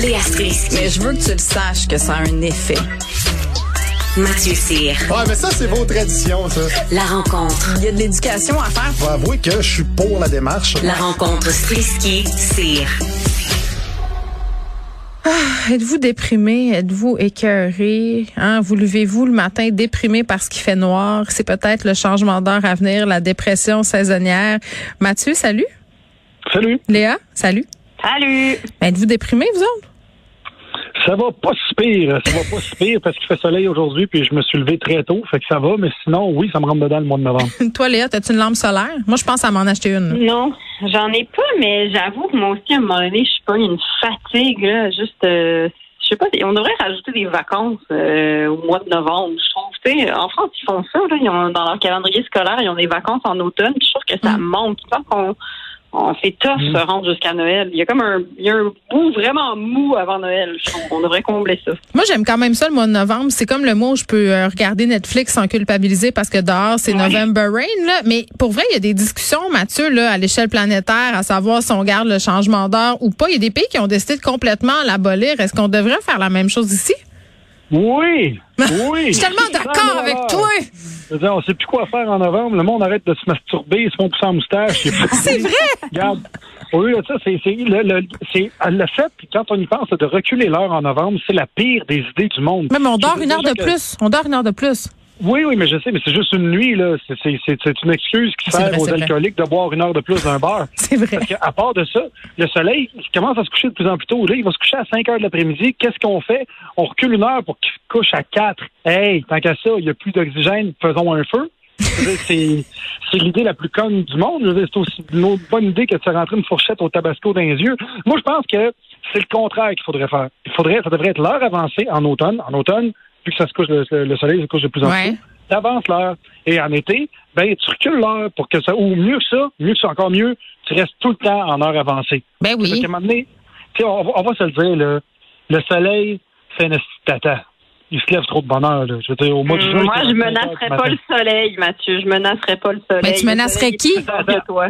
Léa Strisky. Mais je veux que tu le saches que ça a un effet. Mathieu Cyr. Ouais, mais ça, c'est vos traditions, ça. La rencontre. Il y a de l'éducation à faire. Faut avouer que je suis pour la démarche. La rencontre Strisky-Cyr. Êtes-vous déprimé? Êtes-vous écœuré? Hein? Vous levez-vous le matin déprimé parce qu'il fait noir? C'est peut-être le changement d'heure à venir, la dépression saisonnière. Mathieu, salut. Salut. Léa, salut. Salut. Êtes-vous déprimé, vous autres? Ça va pas si pire. Ça va pas si pire parce qu'il fait soleil aujourd'hui puis je me suis levé très tôt. Fait que ça va, mais sinon, oui, ça me rentre dedans le mois de novembre. Toi, Léa, as-tu une lampe solaire? Moi, je pense à m'en acheter une. Non, j'en ai pas, mais j'avoue que moi aussi, à un moment donné, je suis pas une fatigue, là. Juste, euh, je sais pas, on devrait rajouter des vacances euh, au mois de novembre, je trouve. Tu sais, en France, ils font ça, là. Ils ont, dans leur calendrier scolaire, ils ont des vacances en automne. Puis je trouve que ça Mm. manque. Je pense qu'on on fait tough Mm. se rendre jusqu'à Noël. Il y a comme un, il y a un bout vraiment mou avant Noël. On devrait combler ça. Moi, j'aime quand même ça le mois de novembre. C'est comme le mois où je peux euh, regarder Netflix sans culpabiliser parce que dehors, c'est November Rain. Là. Mais pour vrai, il y a des discussions, Mathieu, là, à l'échelle planétaire, à savoir si on garde le changement d'heure ou pas. Il y a des pays qui ont décidé de complètement l'abolir. Est-ce qu'on devrait faire la même chose ici? Oui! Oui! Je suis tellement d'accord avec toi! Je veux dire, on sait plus quoi faire en novembre. Le monde arrête de se masturber, ils se font pousser en moustache. C'est vrai! Regarde. Oui, là, ça, c'est, le, le, fait, puis quand on y pense, de reculer l'heure en novembre, c'est la pire des idées du monde. Même on dort une heure de que- plus. On dort une heure de plus. Oui, oui, mais je sais, mais c'est juste une nuit, là. C'est, une excuse qui sert vrai, aux vrai. alcooliques de boire une heure de plus d'un bar. C'est vrai. Parce qu'à part de ça, le soleil il commence à se coucher de plus en plus tôt. Là, il va se coucher à 5 heures de l'après-midi. Qu'est-ce qu'on fait? On recule une heure pour qu'il se couche à 4. Hey, tant qu'à ça, il n'y a plus d'oxygène, faisons un feu. C'est l'idée la plus conne du monde. C'est aussi une autre bonne idée que de se rentrer une fourchette au tabasco dans les yeux. Moi, je pense que c'est le contraire qu'il faudrait faire. Il faudrait, ça devrait être l'heure avancée en automne. En automne, vu que ça se couche, le, le soleil se couche de plus en Ouais. plus tôt, t'avances l'heure. Et en été, ben, tu recules l'heure pour que ça, ou mieux que ça, mieux que ça, encore mieux, tu restes tout le temps en heure avancée. Ben Parce oui. qu'à un moment donné, tu sais, on, va- on va se le dire, là, le soleil fait une tata. Il se lève trop de bonheur, là. Je veux dire, au mois de juin. Hum, Moi, je 25 heures menacerais pas le soleil, Mathieu. Je menacerais pas le soleil. Mais tu menacerais qui?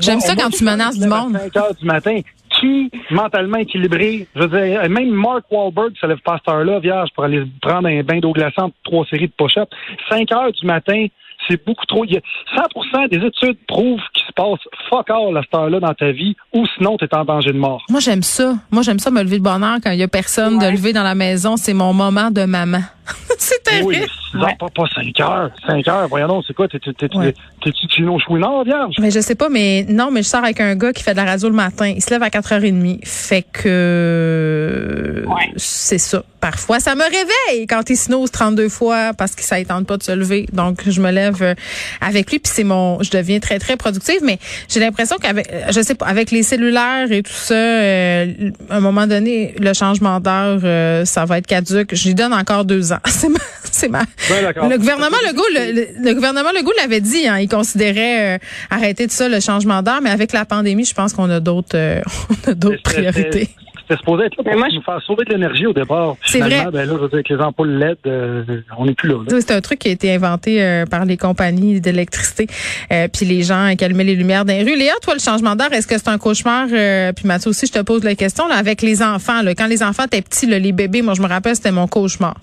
J'aime ça quand tu juin, menaces du monde. 5 heures du matin. Qui, mentalement équilibré, je veux dire, même Mark Wahlberg se lève pas à cette heure-là, vierge, pour aller prendre un bain d'eau glaçante, trois séries de push-up. 5 heures du matin, c'est beaucoup trop. Il y a 100% des études prouvent qu'il se passe fuck all à cette heure-là dans ta vie, ou sinon, tu es en danger de mort. Moi, j'aime ça. Moi, j'aime ça me lever de bonheur quand il y a personne de lever dans la maison. C'est mon moment de maman. c'est terrible. Oui, six heures, pas, pas 5 heures. 5 heures, voyons donc, c'est quoi? T'es- t'es- t'es- Ouais. T'es-tu Chino Chouinard, vierge? Mais je sais pas, mais non, mais je sors avec un gars qui fait de la radio le matin. Il se lève à 4h30. Fait que Ouais. c'est ça. Parfois, ça me réveille quand il snooze 32 fois parce que ça tente pas de se lever. Donc, je me lève euh, avec lui. Puis c'est mon, je deviens très, très productive. Mais j'ai l'impression qu'avec, euh, je sais pas, avec les cellulaires et tout ça, euh, à un moment donné, le changement d'heure, euh, ça va être caduque. Je lui donne encore deux ans. C'est ma, c'est ma, Ben, le gouvernement Legault, le, le- gouvernement Legault l'avait dit, hein, il considérait euh, arrêter de ça le changement d'heure, mais avec la pandémie, je pense qu'on a d'autres, euh, on a d'autres C'était- priorités. C'était supposé être là Mais pour moi, je- nous faire sauver de l'énergie au départ. C'est vrai. Ben là, je veux dire, avec les ampoules LED, euh, on n'est plus là. C'est un truc qui a été inventé euh, par les compagnies d'électricité, euh, puis les gens qui allumaient les lumières dans les rues. Léa, toi, le changement d'heure, est-ce que c'est un cauchemar? Euh, puis Mathieu aussi, je te pose la question, là, avec les enfants. Là, quand les enfants étaient petits, là, les bébés, moi, je me rappelle, c'était mon cauchemar.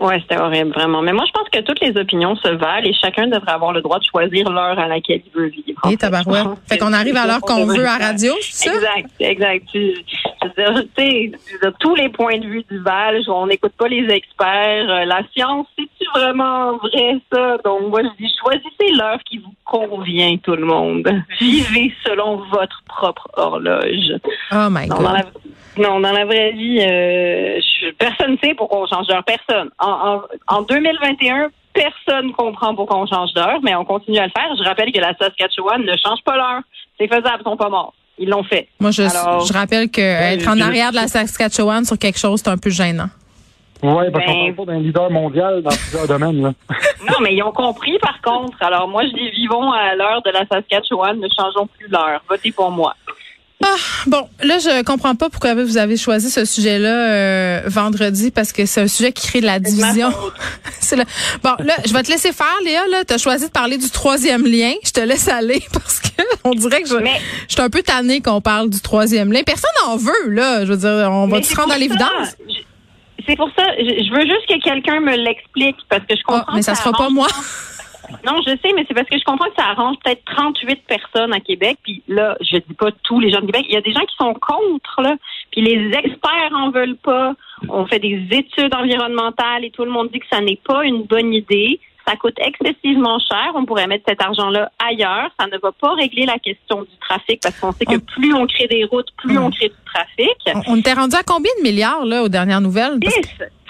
Ouais, c'était horrible, vraiment. Mais moi, je pense que toutes les opinions se valent et chacun devrait avoir le droit de choisir l'heure à laquelle il veut vivre. Et fait. tabarouette. Fait que qu'on arrive à l'heure qu'on veut à radio, c'est ça? Exact, exact. Tu, tu sais, tous les points de vue du Val, on n'écoute pas les experts. Euh, La science, c'est-tu vraiment vrai, ça? Donc, moi, je dis, choisissez l'heure qui vous convient, tout le monde. Vivez selon votre propre horloge. Oh my God. Non, dans la vraie vie, euh, je- personne ne sait pourquoi on change d'heure. Personne. En, en, en 2021, personne comprend pourquoi on change d'heure, mais on continue à le faire. Je rappelle que la Saskatchewan ne change pas l'heure. C'est faisable, ils sont pas morts. Ils l'ont fait. Moi, je, Alors- je rappelle que être en arrière de la Saskatchewan sur quelque chose, c'est un peu gênant. Oui, parce qu'on Ben- parle pas d'un leader mondial dans plusieurs domaines. Là. Non, mais ils ont compris, par contre. Alors, moi, je dis, vivons à l'heure de la Saskatchewan, ne changeons plus l'heure. Votez pour moi. Bon, là, je comprends pas pourquoi vous avez choisi ce sujet-là euh, vendredi parce que c'est un sujet qui crée de la division. le- Bon, là, je vais te laisser faire, Léa. Là, t'as choisi de parler du troisième lien. Je te laisse aller parce que on dirait que je, Mais- je suis un peu tannée qu'on parle du troisième lien. Personne n'en veut, là. Je veux dire, on va Mais se rendre à l'évidence? C'est pour ça, je, je veux juste que quelqu'un me l'explique parce que je Ah, comprends. mais que ça sera pas moi. Non, je sais, mais c'est parce que je comprends que ça arrange peut-être 38 personnes à Québec. Puis là, je dis pas tous les gens de Québec. Il y a des gens qui sont contre, là. Puis les experts en veulent pas. On fait des études environnementales et tout le monde dit que ça n'est pas une bonne idée. Ça coûte excessivement cher. On pourrait mettre cet argent-là ailleurs. Ça ne va pas régler la question du trafic parce qu'on sait que plus on crée des routes, plus hmm. on crée du trafic. On, était rendu à combien de milliards, là, aux dernières nouvelles? 10!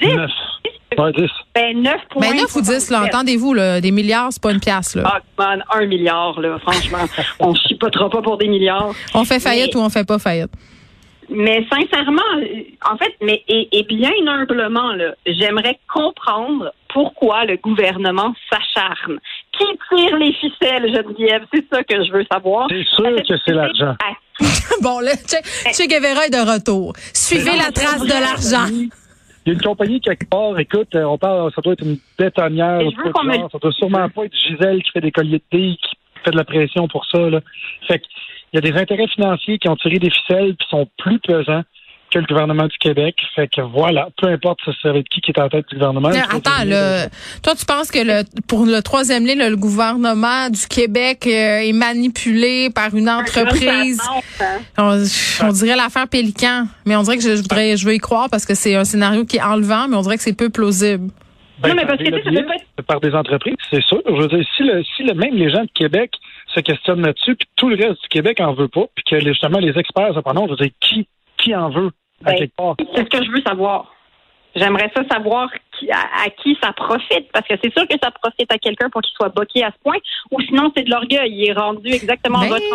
10! Ben, 9 ben 9 ou 10, là, entendez-vous, là, des milliards, c'est pas une pièce, là. Ah, man, un milliard, là, franchement. on chipotera pas pour des milliards. On fait faillite ou on fait pas faillite? Mais sincèrement, en fait, mais et, bien humblement, là, j'aimerais comprendre pourquoi le gouvernement s'acharne. Qui tire les ficelles, Geneviève? C'est ça que je veux savoir. C'est sûr que c'est l'argent. bon, là, che, che, Guevara est de retour. Suivez la trace de l'argent. Il y a une compagnie quelque part, écoute, euh, on parle, ça doit être une bétonnière. Je veux me- Ça doit sûrement pas être Gisèle qui fait des colliers de thé, qui fait de la pression pour ça. Là. Fait que, il y a des intérêts financiers qui ont tiré des ficelles puis sont plus pesants que le gouvernement du Québec. Fait que voilà, peu importe ça va être qui qui est en tête du gouvernement. Non, faut attends, toi, tu penses que le, pour le troisième lien, le, le gouvernement du Québec euh, est manipulé par une entreprise? On, on dirait l'affaire Pélican, mais on dirait que je, je voudrais, je veux y croire parce que c'est un scénario qui est enlevant, mais on dirait que c'est peu plausible. Non, mais par parce des que, ça lobbyistes, peut pas être- par des entreprises, c'est sûr. Je veux dire, si, le, si le, même les gens de Québec se questionnent là-dessus, puis tout le reste du Québec en veut pas, puis que justement les experts se prononcent, je veux dire, qui, qui en veut à Ben, quelque part? C'est ce que je veux savoir. J'aimerais ça savoir qui- à, à qui ça profite, parce que c'est sûr que ça profite à quelqu'un pour qu'il soit boqué à ce point, ou sinon c'est de l'orgueil. Il est rendu exactement Ben, votre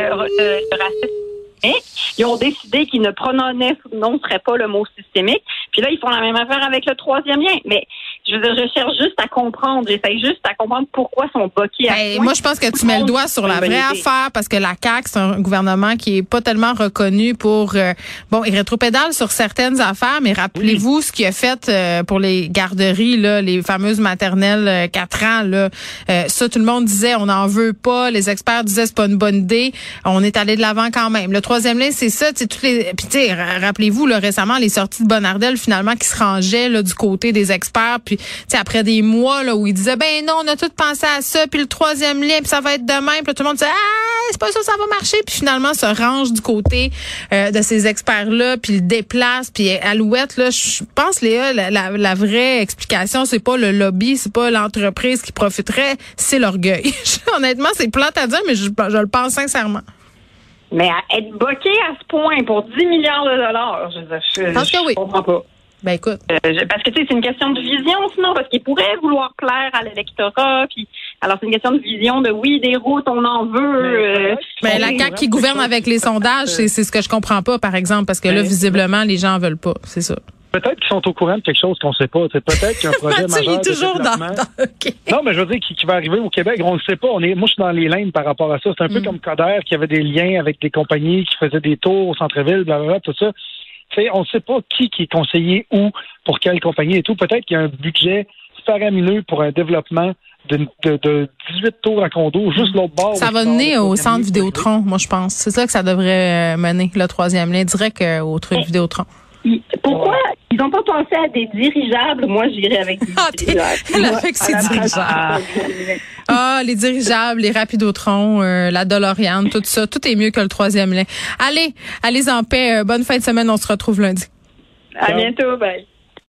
euh, euh, racisme systémique. Ils ont décidé qu'ils ne prononceraient pas le mot systémique. Puis là, ils font la même affaire avec le troisième lien. Mais je veux dire, je cherche juste à comprendre. J'essaie juste à comprendre pourquoi sont boqués à ce Ben, moi, je pense que tu mets le doigt sur la vraie affaire parce que la CAQ, c'est un gouvernement qui est pas tellement reconnu pour... euh, bon, il rétropédale sur certaines affaires, mais rappelez-vous ce qu'il a fait euh, pour les garderies, là, les fameuses maternelles euh, 4 ans. Là, Euh, ça, tout le monde disait, on n'en veut pas. Les experts disaient, c'est pas une bonne idée. On est allé de l'avant quand même. Le troisième lien, c'est ça. tu sais, Toutes les, puis, tu sais, ra- rappelez-vous, là, récemment, les sorties de Bonardel, finalement, qui se rangeaient là, du côté des experts. Puis, après des mois là, où ils disaient, ben non, on a tout pensé à ça. Puis le troisième lien, puis ça va être demain. Puis là, tout le monde disait, ah, c'est pas ça, ça va marcher. Puis finalement, se range du côté euh, de ces experts-là, puis le déplace. Puis Alouette, là, je pense, Léa, la, la, la vraie explication, c'est pas le lobby, c'est pas l'entreprise qui profiterait, c'est l'orgueil. Honnêtement, c'est plate à dire, mais je, je le pense sincèrement. Mais à être boqué à ce point pour 10 milliards de dollars, je, je, Je oui. comprends pas. Ben écoute. Euh, je- parce que tu sais, c'est une question de vision, sinon, parce qu'ils pourraient vouloir plaire à l'électorat. Puis, alors c'est une question de vision de oui, des routes, on en veut. euh, Mais la oui. CAQ qui gouverne avec les sondages, c'est c'est ce que je comprends pas, par exemple, parce que là, Mais- visiblement, les gens en veulent pas. C'est ça. Peut-être qu'ils sont au courant de quelque chose qu'on ne sait pas. Peut-être qu'il y a un projet Mathieu, il majeur est de toujours dans. développement. dans- OK. Non, mais je veux dire, qui, qui va arriver au Québec, on ne sait pas. On est, moi, je suis dans les lignes par rapport à ça. C'est un peu Mm. comme Coder qui avait des liens avec des compagnies qui faisaient des tours au centre-ville, blablabla, tout ça. On ne sait pas qui, qui est conseillé où, pour quelle compagnie et tout. Peut-être qu'il y a un budget faramineux pour un développement de, de, de 18 tours à condo, juste l'autre bord. Ça va mener au centre. Vidéotron, moi, je pense. C'est ça que ça devrait euh, mener, le troisième lien, direct euh, au truc Vidéotron. Pourquoi, Ils n'ont pas pensé à des dirigeables. Moi, j'irais avec des Ah, dirigeables. elle place- dirigeables. Ah, les dirigeables, les rapidotrons, euh, la DeLorean, tout ça, tout est mieux que le troisième lien. Allez, allez en paix. euh, bonne fin de semaine. On se retrouve lundi. À bientôt. Bye.